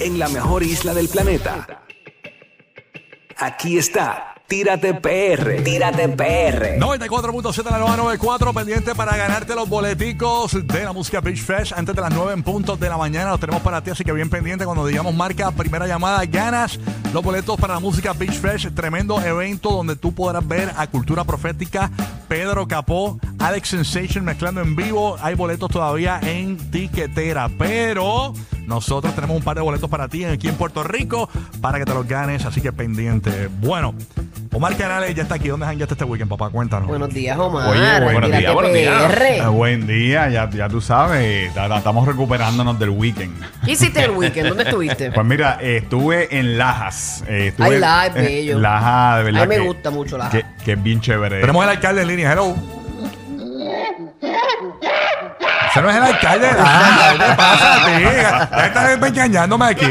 en la mejor isla del planeta. Aquí está, Tírate PR, Tírate PR. 94.7 la nueva 94, pendiente para ganarte los boleticos de la música Beach Fresh antes de las 9 en puntos de la mañana. Los tenemos para ti, así que bien pendiente cuando digamos marca primera llamada, ganas los boletos para la música Beach Fresh. Tremendo evento donde tú podrás ver a Cultura Profética, Pedro Capó, Alex Sensation mezclando en vivo. Hay boletos todavía en tiquetera, pero nosotros tenemos un par de boletos para ti aquí en Puerto Rico para que te los ganes, así que pendiente. Bueno, Omar Canales ya está aquí. ¿Dónde jangueaste este weekend, papá? Cuéntanos. Buenos días, Omar. Oye, buenos días, buenos días. Eh, buen día, ya, ya tú sabes, ta- ta- estamos recuperándonos del weekend. ¿Qué hiciste el weekend? ¿Dónde estuviste? Pues mira, eh, estuve en Lajas. eh, estuve Ay, Lajas es en- bello. Lajas, de verdad. A mí me que- gusta mucho Lajas. Que, que es bien chévere. Tenemos el alcalde en línea. Hello. Ese no es el alcalde. Ah, ¿Qué te pasa a ti? Estás engañándome aquí.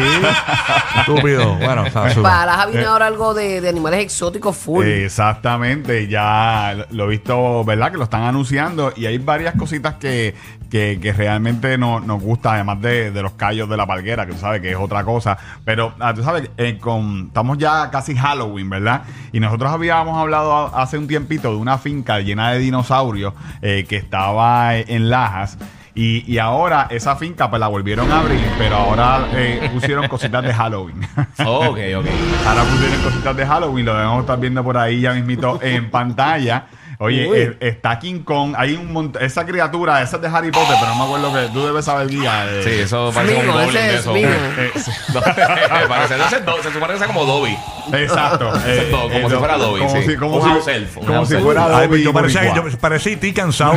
Estúpido. Bueno, o sea, su- Para Laja viene ahora algo de, de animales exóticos full. Exactamente, ya lo- he visto, ¿verdad? Que lo están anunciando y hay varias cositas que, que, que realmente no, nos gustan, además de, de los callos de la palguera, que tú sabes que es otra cosa. Pero ah, tú sabes, eh, con, estamos ya casi Halloween, ¿verdad? Y nosotros habíamos hablado a- hace un tiempito de una finca llena de dinosaurios eh, que estaba en Lajas. Y, y ahora esa finca pues la volvieron a abrir, pero ahora eh, pusieron cositas de Halloween. Ok, ok. Ahora pusieron cositas de Halloween, lo debemos estar viendo por ahí ya mismito en pantalla. Oye, eh, está King Kong, hay un montón, esa criatura, esa es de Harry Potter, pero no me acuerdo que tú debes saber guía. eh. Sí, eso parece Smigo, como un ese goblin de eso. Eh, sí, No, parece, no, se, se supone que sea como Dobby. exacto. eh, Como eh, si fuera Dobby, Como sí. si, como si- Como fuera Ay, Dobby. yo parecía, yo parecía E.T. cansado.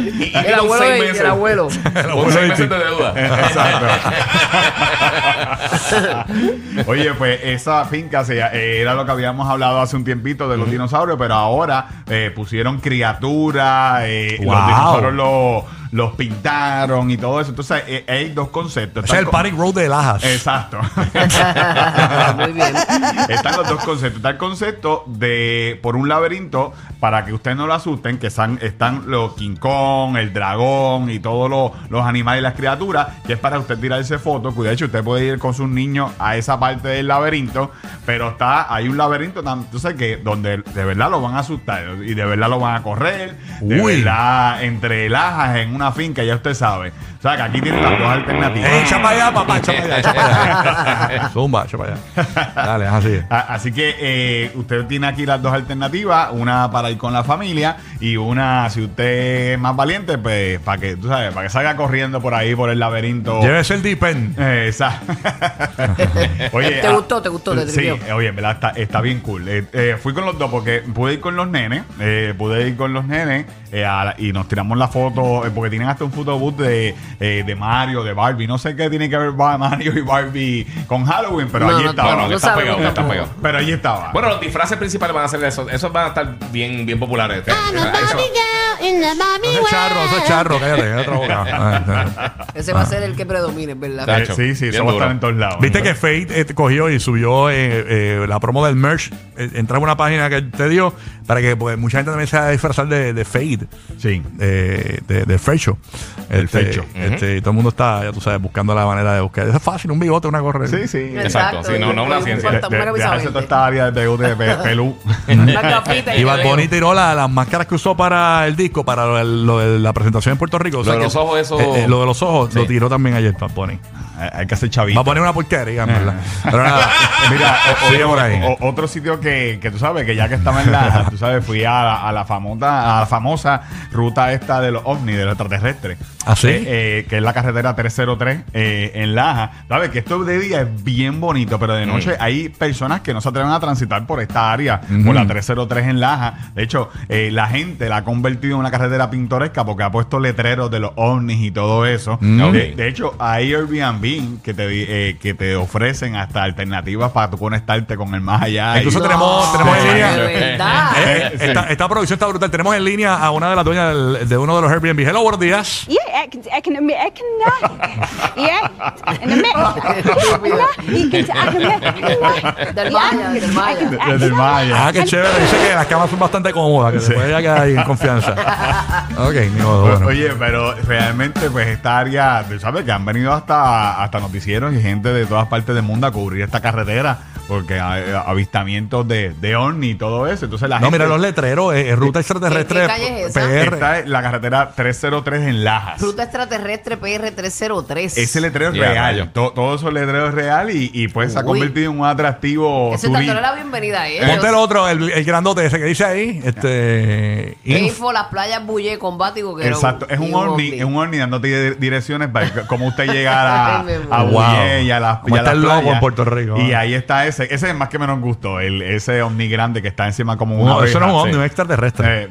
Y, y el abuelo, seis de- meses. el abuelo. Un seis meses de deuda. Exacto. Oye, pues esa finca se- era lo que habíamos hablado hace un tiempito de los dinosaurios, pero ahora eh, pusieron criaturas, eh, Wow. los dinosaurios los, los pintaron y todo eso. Entonces eh, hay dos conceptos. Es el Están Panic Road de Lajas. Exacto. Muy bien. Están los dos conceptos. Está el concepto de, por un laberinto, para que ustedes no lo asusten, que están, están los King Kong, el dragón y todos los, los animales y las criaturas, que es para usted tirarse fotos. De hecho, usted puede ir con sus niños a esa parte del laberinto, pero está, hay un laberinto, tan- entonces, que donde de verdad lo van a asustar y de verdad lo van a correr. De Uy. verdad, entre lajas en una finca, ya usted sabe. O sea, que aquí tienen las dos alternativas. Eh, echa para allá, papá, echa para allá, echa para allá. Zumba, echa para allá. Dale, es así. A- Así que eh, usted tiene aquí las dos alternativas, una para ir con la familia y una, si usted es más valiente, pues para que, tú sabes, para que salga corriendo por ahí, por el laberinto. Llévese el Dipen. Eh, esa- oye, ¿Te ah, gustó? ¿Te gustó? ¿Te Sí, tripió? eh, oye, en verdad está, está bien cool. Eh, eh, fui con los dos porque pude ir con los nenes, eh, pude ir con los nenes eh, la- y nos tiramos la foto, eh, porque tienen hasta un photobooth de, eh, de Mario, de Barbie. No sé qué tiene que ver Mario y Barbie con Halloween, pero No, allí no, estaba. No, no, que No está sabemos pegado, que está tampoco. pegado. Pero allí estaba. Bueno, los disfraces principales van a ser esos. Esos van a estar bien, bien populares. Eso- Eso es charro, eso es charro, cállate, cállate otra boca. Ah, ah. Ese va a ser el que predomine, ¿verdad? Eh, sí, sí, eso va a estar en todos lados. Viste que Fate eh, cogió y subió eh, eh, la promo del merch. Eh, entra a una página que te dio para que pues, mucha gente también se va a disfrazar de, de Fate. Sí. eh, de, de Frecho. El Este, Frecho. este, y todo el mundo está, ya tú sabes, buscando la manera de buscar. Es fácil, un bigote, una correa. Sí, sí. Exacto, sí, no, no una Un ciencia. De- de- dejarse verde. toda esta área de de pe- pelú. Y Bad. Bunny tiró la- las máscaras que usó para el disco, para lo, de- lo de la presentación en Puerto Rico. O sea Lo de que- los ojos, eso- eh, eh, lo de los ojos Sí. lo tiró también ayer Bad Bunny. Hay hay que hacer chavito. Va a poner una porquería, en verdad. Pero nada, Mira, o- sigue por ahí. o- otro sitio que, que tú sabes que ya que estaba en la, tú sabes, fui a la, a la famosa, a la famosa ruta esta de los ovnis, de los extraterrestres. ¿Ah, sí? Eh, eh, que es la carretera 303 eh, en Laja. Sabes que esto de día es bien bonito, pero de noche hay personas que no se atreven a transitar por esta área, por la 303 en Laja. De hecho, eh, la gente la ha convertido en una carretera pintoresca porque ha puesto letreros de los ovnis y todo eso. Mm. De, de hecho, hay Airbnb que te, di- eh, que te ofrecen hasta alternativas para tú conectarte con el más allá. Incluso Y- tenemos, tenemos en esta, esta producción está brutal. Tenemos en línea a una de las dueñas del- de uno de los Airbnb. Hello, buenos días. Yeah, economic, economic, yeah, economic, Del Maya, del Maya. Desde el Maya. Ah, qué chévere. Dice que las camas son bastante cómodas, que se puede quedar ahí en confianza. Ok, ni modo, bueno. Oye, pero realmente, pues esta área, tú ¿sabes? Que han venido hasta, hasta noticieros y gente de todas partes del mundo a cubrir esta carretera, porque hay avistamientos de, de ovni y todo eso. Entonces la No, gente. mira los letreros, eh, eh, ruta extraterrestre ¿Qué- qué calle es esa? PR. Esta es la carretera 303 en Lajas. Ruta extraterrestre PR303. Ese letrero es Ya, real. rayo. To- Todo esos letreros es real y, y pues se ha Uy. convertido en un atractivo Ese turístico. tanto la bienvenida a ellos. Ponte el otro, el, el grandote ese que dice ahí. Este. inf- Info, las playas Bulle, Combático, que era Exacto, es un y ovni, es un ovni dándote di- direcciones para que- cómo usted llegar a, Ay, a muero. Bulle y a las y a está las el loco playas. en Puerto Rico, Y ah. ahí está ese, ese es el más que menos gusto, el, ese ovni grande que está encima como una No, eso no es un ovni, sí. un extraterrestre. Eh,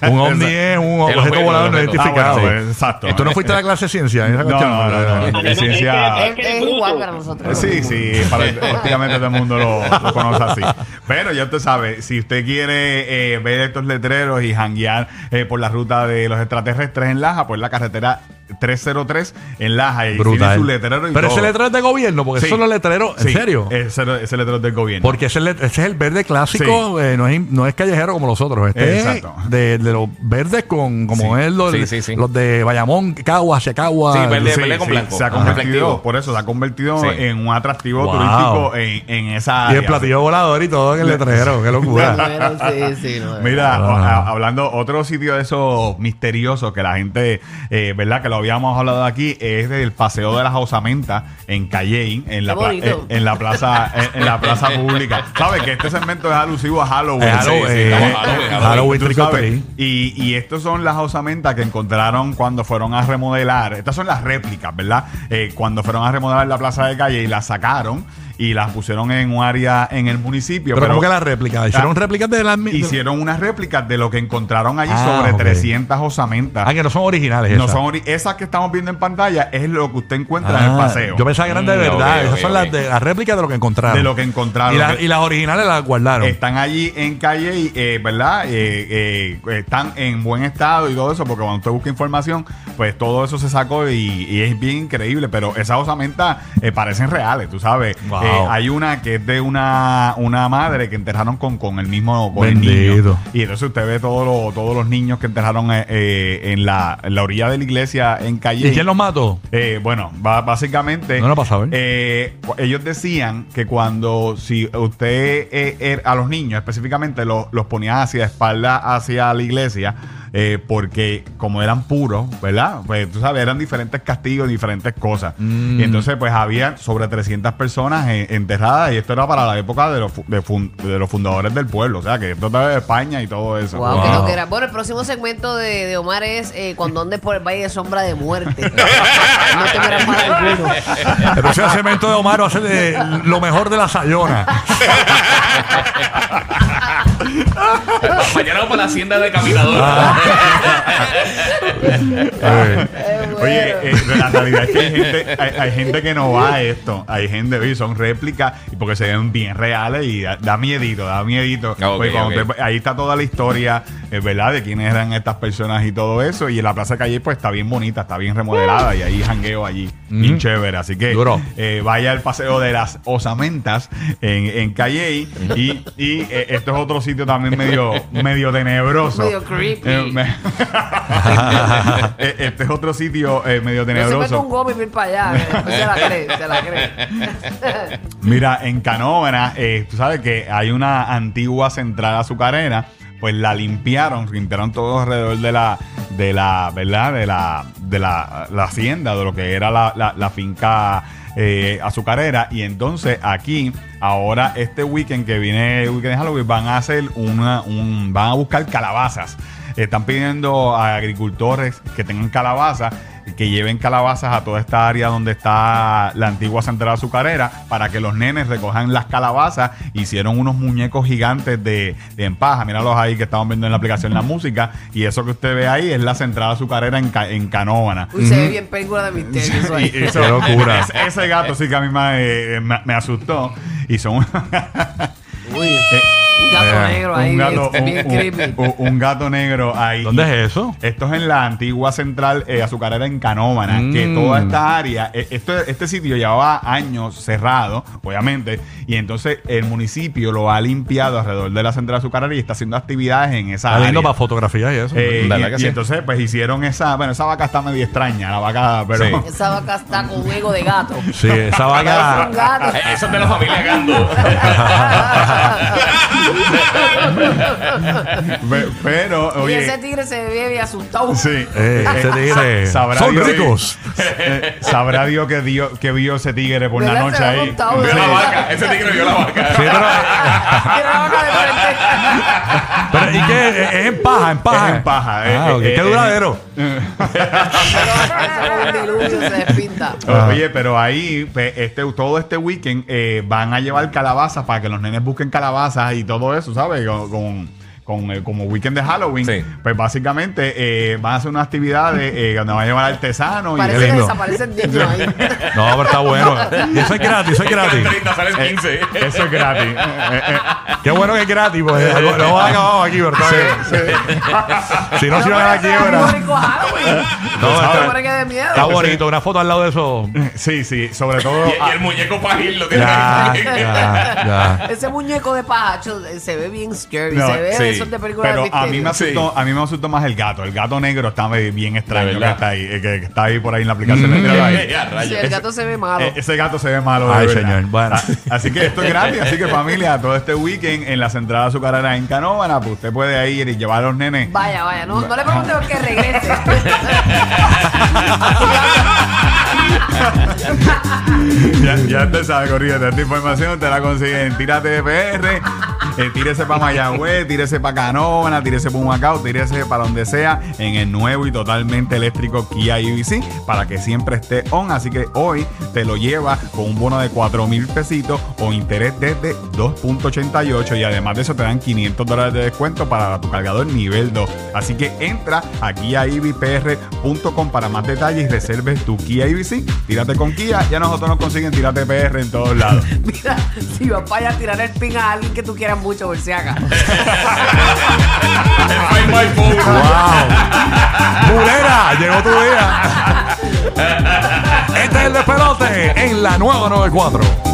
Un ovni es un objeto objeto, volador no identificado. Ah, bueno, pues, exacto. ¿Tú no fuiste a la clase de ciencia? Esa No, cuestión? no, no, no. Es, es igual para nosotros. Sí, sí, para, prácticamente todo el mundo lo, lo conoce así. Pero ya usted sabe, si usted quiere eh, ver estos letreros y janguear eh, por la ruta de los extraterrestres en Laja, pues la carretera 303 en Laja y tiene su letrero y Pero ese letrero es de gobierno, porque Sí. esos son los letreros. ¿En Sí, serio? Ese, ese letrero es del gobierno. Porque ese, ese es el verde clásico, eh, no, es, no es callejero como los otros. Este Exacto. es de, de los verdes con como Sí. es los, Sí, sí, sí. los de Bayamón, Cagua, hacia Cagua. Sí, verde. Sí, pelea con sí, blanco. Se ha convertido, por eso se ha convertido Sí. en un atractivo Wow. turístico en, en esa Y el platillo volador y todo en el letrero. Qué locura. Sí, sí, no, Mira, Ah. o- a- hablando otro sitio de esos misteriosos que la gente, eh, ¿verdad? Que lo habíamos hablado aquí, es del paseo de las osamentas en Calley, en la, pla- bonito. en, en la plaza, en, en la plaza pública. ¿Sabes? Que este segmento es alusivo a Halloween. Es Halloween, sí, eh, estamos Halloween, Halloween, Halloween, Tú trick or sabes, treat. Y, y estos son las osamentas que encontraron cuando fueron a remodelar. Estas son las réplicas, ¿verdad? Eh, cuando fueron a remodelar la plaza de calle y las sacaron y las pusieron en un área en el municipio. Pero, como que la réplica. Hicieron réplicas de las Hicieron unas réplicas de lo que encontraron allí Ah, sobre ok. 300 osamentas. Ah, que no son originales. no esas. son ori- esas que estamos viendo en pantalla es lo que usted encuentra en el Ah, paseo. Yo pensaba que eran de Mm, verdad. Esas son las, de, las réplicas de lo que encontraron. de lo que encontraron. y, la- Que y las originales las guardaron. Están allí en calle, y, eh, ¿verdad? Eh, eh, están en buen estado y todo eso, porque cuando usted busca información, pues todo eso se sacó y, y es bien increíble. Pero esas osamentas eh, parecen reales, tú sabes. Wow. Eh, hay una que es de una, una madre que enterraron con, con el mismo con el niño. Y entonces usted ve todos los, todos los niños que enterraron eh, eh, en, la, en la orilla de la iglesia en calle. ¿Y quién los mató? Eh, bueno, básicamente. No lo pasa, ¿ver? eh, ellos decían que cuando si usted eh, er- a los niños específicamente lo- los ponía hacia espalda hacia la iglesia, eh, porque como eran puros, ¿verdad? Pues tú sabes, eran diferentes castigos, diferentes cosas. Mm. Y entonces, pues había sobre 300 personas enterradas, y esto era para la época de los, de, fun- de los fundadores del pueblo, o sea, que esto estaba de España y todo eso. Wow, qué Wow. loquera. Bueno, el próximo segmento de, de Omar es eh, cuando andes por el Valle de Sombra de Muerte. no te verás mal alguno. El próximo segmento de Omar va a ser de lo mejor de la Sayona. Mañana vamos para la hacienda de caminador. Oye, eh, la realidad es que hay gente, hay, hay gente que no va a esto. Hay gente, oye, son réplicas y porque se ven bien reales y da, da miedito, da miedito. Ah, Porque cuando usted- ahí está toda la historia, eh, ¿verdad? De quiénes eran estas personas y todo eso. Y en la Plaza Calle, pues está bien bonita, está bien remodelada y ahí jangueo allí, bien chévere. Así que Duro. eh, vaya al paseo de las osamentas en, en Calle y, y eh, esto es otro sitio también medio, medio tenebroso. Medio creepy. Eh, me- Eh, este es otro sitio eh, medio No se mete un tenebroso. y vir para allá. se la cree, se la cree. Mira, en Canóvana, eh, tú sabes que hay una antigua central azucarera, pues la limpiaron, limpiaron todo alrededor de la, de la, ¿verdad? De la, de la, la hacienda, de lo que era la, la- la finca eh, azucarera. Y entonces aquí, ahora este weekend que viene, el weekend de Halloween, van a hacer una, un, van a buscar calabazas. Están pidiendo a agricultores que tengan calabazas que lleven calabazas a toda esta área donde está la antigua central azucarera para que los nenes recojan las calabazas. Hicieron unos muñecos gigantes de, de empaja. Míralos ahí que estamos viendo en la aplicación La Música. Y eso que usted ve ahí es la central azucarera en, en Canóvana. Uy, se ve bien película de misterio. eso ahí. Y eso- Qué locura. Ese, ese gato sí que a mí me, eh, me- me asustó. Y son. Uy. Eh, Un gato Eh, negro ahí, un gato, bien, un- bien un- creepy. un- un gato negro ahí. ¿Dónde es eso? Esto es en la antigua central eh, azucarera en Canóvana, Mm. que toda esta área, eh, esto, este sitio llevaba años cerrado, obviamente, y entonces el municipio lo ha limpiado alrededor de la central azucarera y está haciendo actividades en esa Está área. lindo para fotografía y eso. Eh, y, ¿Verdad que y sí? entonces pues hicieron esa, bueno, esa vaca está medio extraña, la vaca, pero Sí. Esa vaca está con ego de gato. sí, esa vaca. un gato. Eh, Eso es de la familia Gando. Pe- pero y oye, ese tigre se ve bien asustado. sí, Eh, ese tigre. sa- sabrá Son Dios- ricos. eh, sabrá Dios que, dio, que vio ese tigre por la noche ahí. montado, Vio Sí. la vaca. Ese tigre vio la vaca. Sí, pero, Tiene la vaca de frente. pero, ¿y qué? ¿Es es en paja? ¿En paja? Es en paja, eh, Ah, ok. eh, ¿Qué eh, duradero? Ah. Oye, pero ahí, este, todo este weekend eh, van a llevar calabazas para que los nenes busquen calabazas y todo eso, ¿sabes? Con- con, eh, como weekend de Halloween. Sí. Pues básicamente eh, van a hacer unas actividades eh, donde van a llevar artesanos y Parece que lindo. desaparecen niños ahí. No, pero está bueno. Y eso es gratis, eso es gratis. 30 salen 15. Eh, eso es gratis. Eh, eh, Qué bueno que es gratis, pues lo hemos acabado aquí, ¿verdad? Si no, se iban a la quiebra. No, No, está, que de miedo. está bonito. Una foto al lado de eso. eh, sí, sí, sobre todo. Y, y el muñeco pagil lo tiene Ya, ahí. ya, ya. Ese muñeco de pajacho eh, se ve bien scary. No, se ve sí. Esos de películas Pero de a mí me asustó, a mí me asustó más el gato. El gato negro está bien extraño que está ahí, eh, que, está ahí por ahí en la aplicación. Mm. Míralo ahí. Ya, Sí, rayos. el gato se ve malo. Eh, ese gato se ve malo. de Ay, verdad. señor. Bueno. Ah, Así que esto es gratis. Así que familia, todo este weekend en la central azucarera en Canóvana, pues usted puede ir y llevar a los nenes. Vaya, vaya, no, no le preguntemos que regrese. Ya, ya te sabes, corrido. Esta información te la consiguen en Tírate de PR. Eh, tírese para Mayagüez, tírese para Canóvana, tírese para Humacao, tírese para donde sea en el nuevo y totalmente eléctrico Kia EV para que siempre esté on. Así que hoy te lo lleva con un bono de 4 mil pesitos o interés desde 2.88 y además de eso te dan 500 dólares de descuento para tu cargador nivel 2. Así que entra a KiaEVPR.com para más detalles y reserves tu Kia EV. Tírate con Kia, ya nosotros nos consiguen Tírate PR en todos lados. Mira, si vas para allá a tirar el pin a alguien que tú quieras por si haga. Find my phone. ¡Wow! ¡Mulera! Llegó tu día. Este es el despelote en la nueva 94.